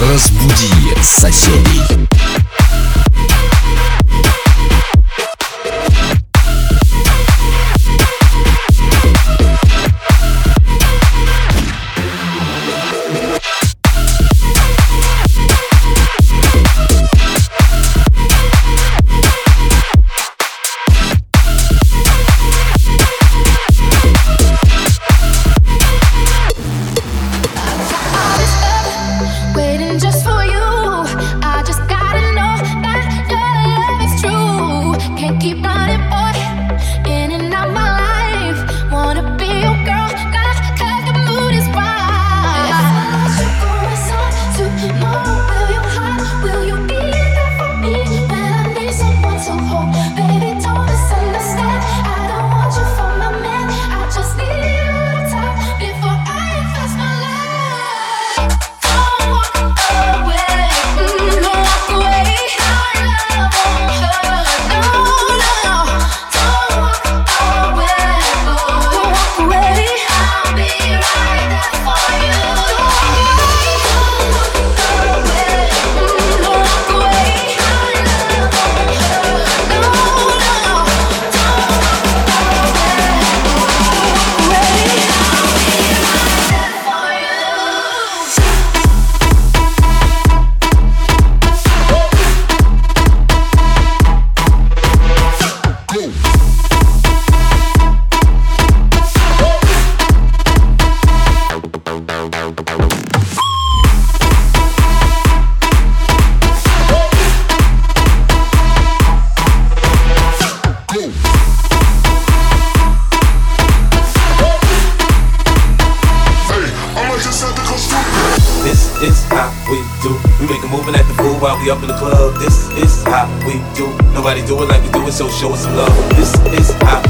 Разбуди соседей. Nobody do it like we do it, so show us some love. This is how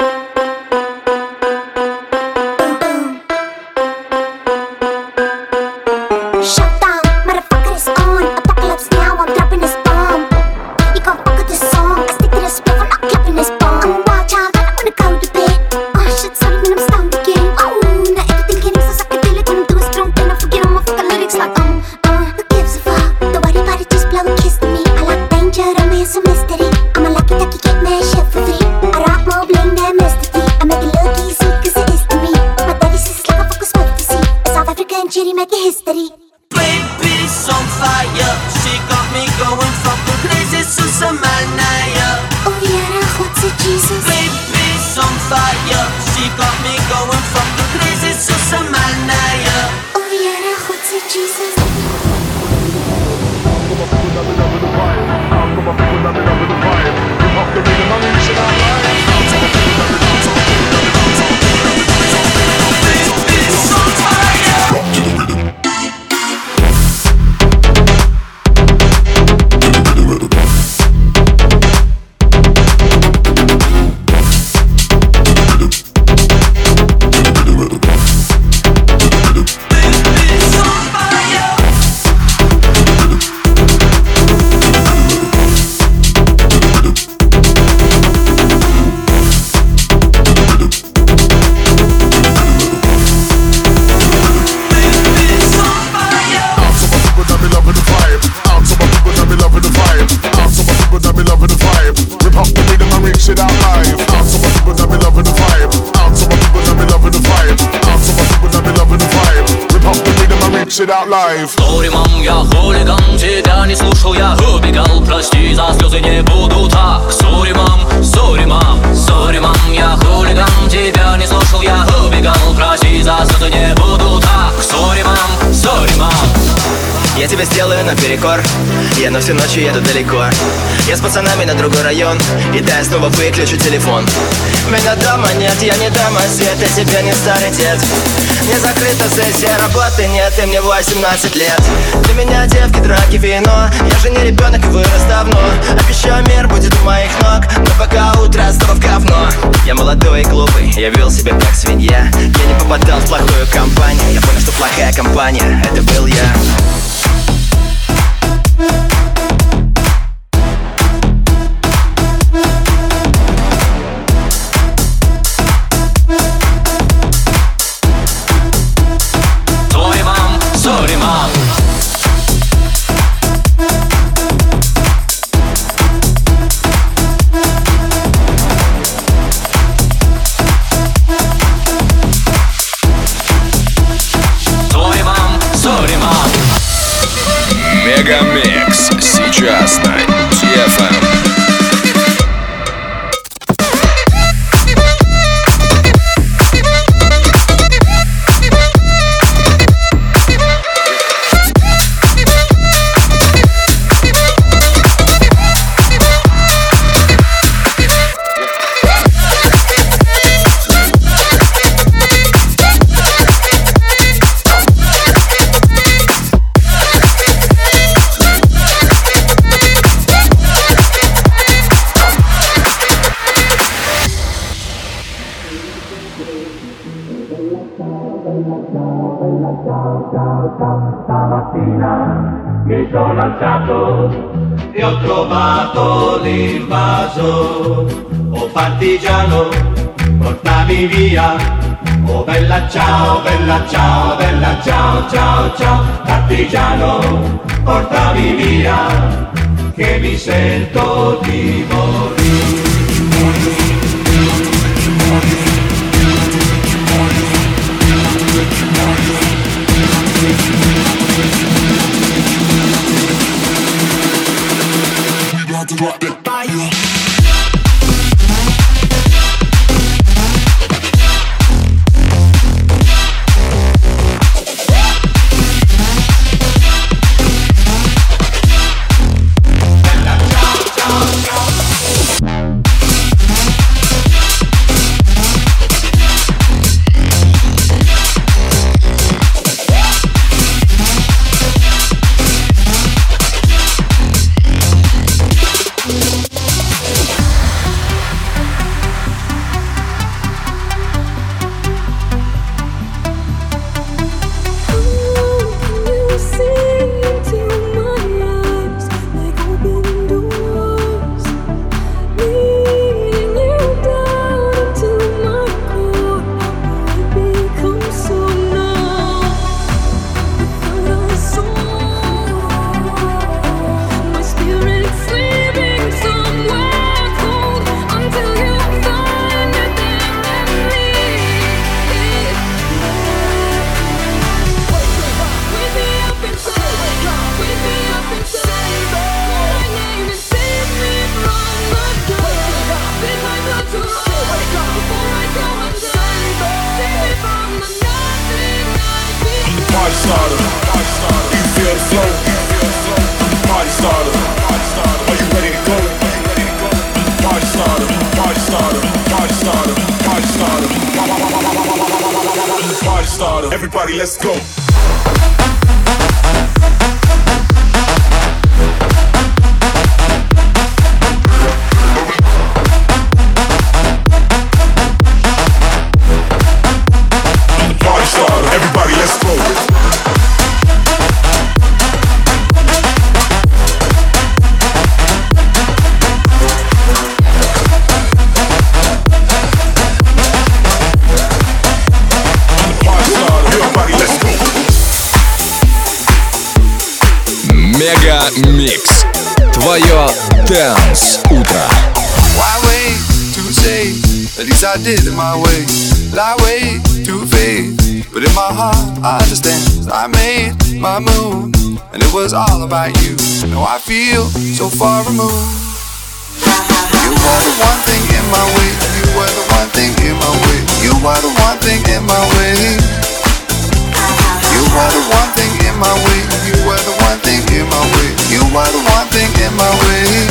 Live. Сделаю наперекор. Я на всю ночь еду далеко. Я с пацанами на другой район. И да, я снова выключу телефон. Меня дома нет, я не дома свет Я тебе не старый дед. Не закрыта сессия работы нет И мне 18 лет. Для меня девки, драки, вино. Я же не ребенок вырос давно. Обещаю, мир будет у моих ног. Но пока утро снова в говно. Я молодой и глупый, я вел себя как свинья. Я не попадал в плохую компанию. Я понял, что плохая компания Это был я Thank you. L'invaso. Oh partigiano, portami via. Oh bella ciao, bella ciao, bella ciao, ciao, ciao. Partigiano, portami via, che mi sento di morire. drop that let's go. I did it my way. Lie way to faith. But in my heart, I understand. I made my move, and it was all about you. Now I feel so far removed. You were the one thing in my way. You were the one thing in my way. You were the one thing in my way. You were the one thing in my way. You were the one thing in my way. You were the one thing in my way.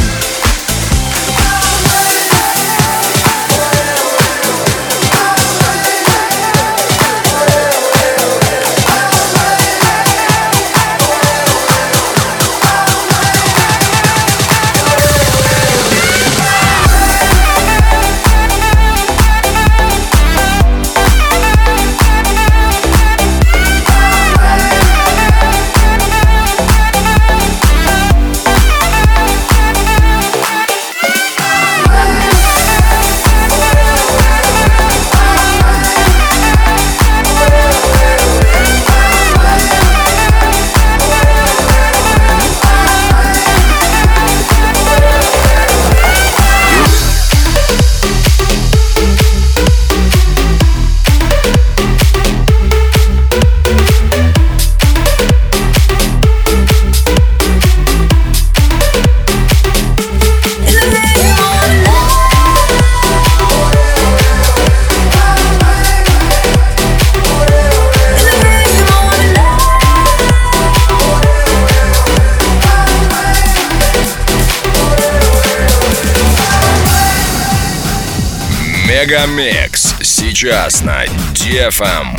Сейчас на DFM.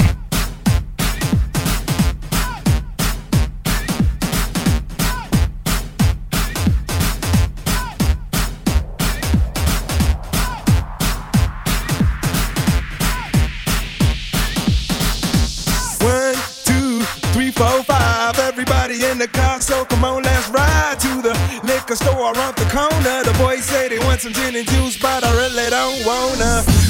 One, two, three, four, five. Everybody in the car, so come on, let's ride to the liquor store around the corner. The boys say they want some gin and juice, but I really don't wanna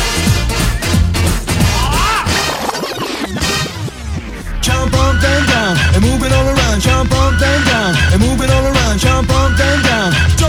And down and move it all around. Jump up and down and move all around. Jump up and down.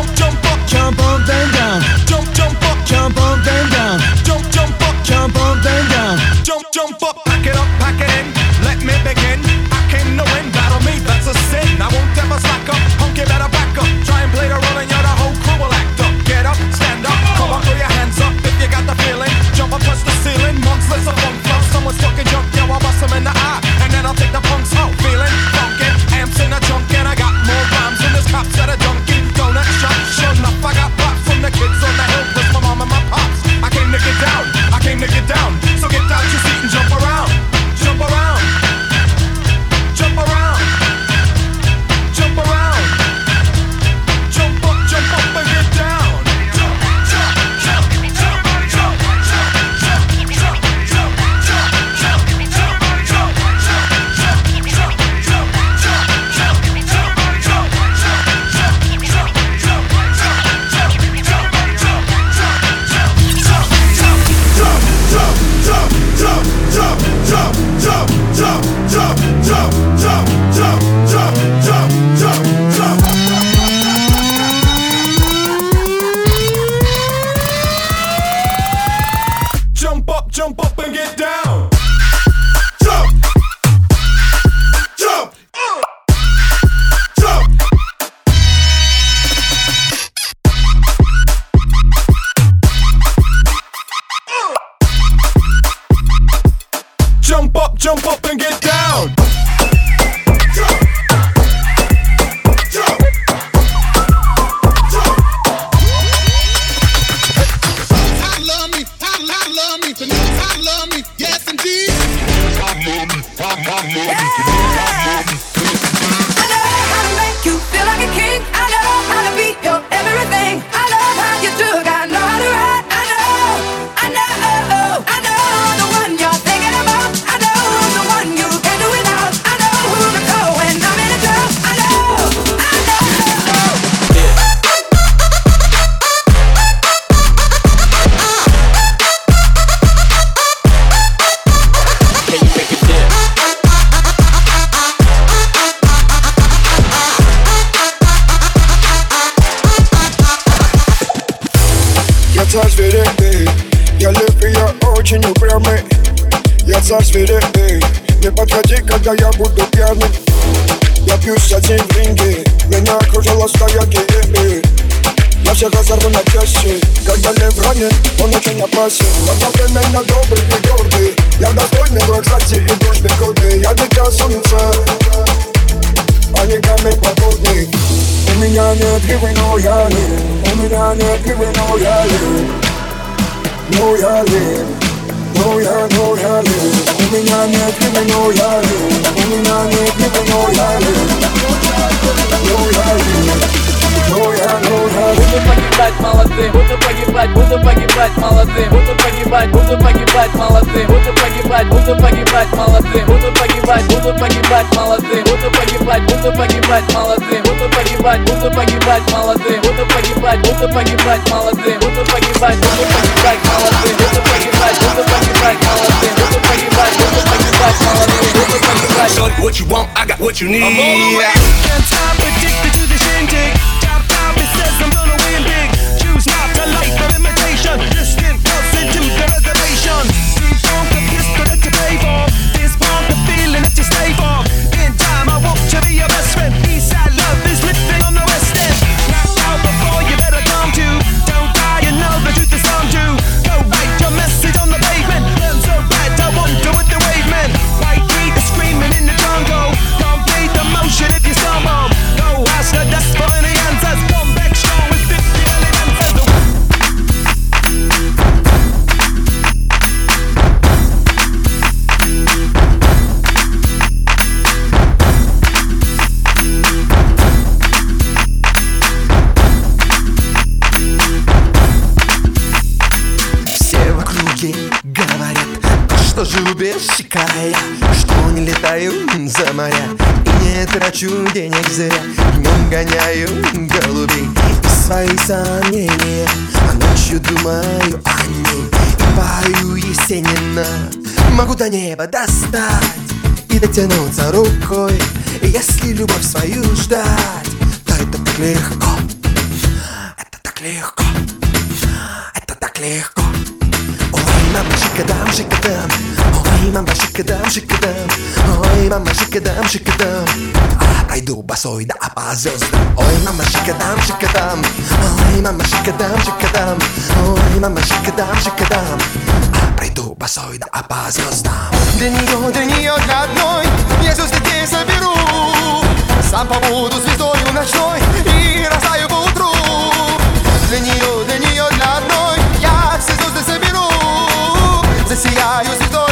up and get down. я буду пьяным Я пьюсь один в ринге Меня окружила стая геи Я всех разорву на части Когда лев ранен, он очень опасен Одновременно добрый и гордый Я достойный враг кстати и дружбы годы Я дитя солнца А не камень подводный У меня нет гривы, но я лев У меня нет гривы, но я лев Но я лев но я, но я лев У меня нет гривы, но я лев У меня нет гривы, но я лев Но я лев Буду погибать молодым, буду погибать, буду погибать молодым. Буду погибать, буду погибать молодым. Буду погибать, буду погибать молодым. Буду погибать, буду погибать молодым. Буду погибать, буду погибать молодым Буду погибать, буду погибать молодым Буду погибать, буду погибать молодым Буду погибать, буду погибать молодым Буду погибать, буду погибать молодым Буду погибать, буду погибать молодым Буду погибать Shorty, what you want, I got what you need. Can't stop addicted to the shindig. Я Что не летаю за моря И не трачу денег зря Днем гоняю голубей. И свои сомнения А ночью думаю о ней И пою Есенина. Могу до неба достать И дотянуться рукой И если любовь свою ждать То это так легко Это так легко Это так легко. Ой, мама, шикадам, шикадам Ai, mamba, chiquedão, chiquedão Oi, mamba, chiquedão, chiquedão Ai, do baçoi da rapaziosa Oi, mamba, chiquedão, chiquedão Oi, mamba, chiquedão, chiquedão Oi, mamba, chiquedão, chiquedão Ai, do baçoi da rapaziosa De ninho, de ninho, de ninho, Jesus, de quem sabe ru Sampa, mudo, se estou, e o Ira, saio, outro De de ninho, de ninho, de ninho, de ninho, de ninho, de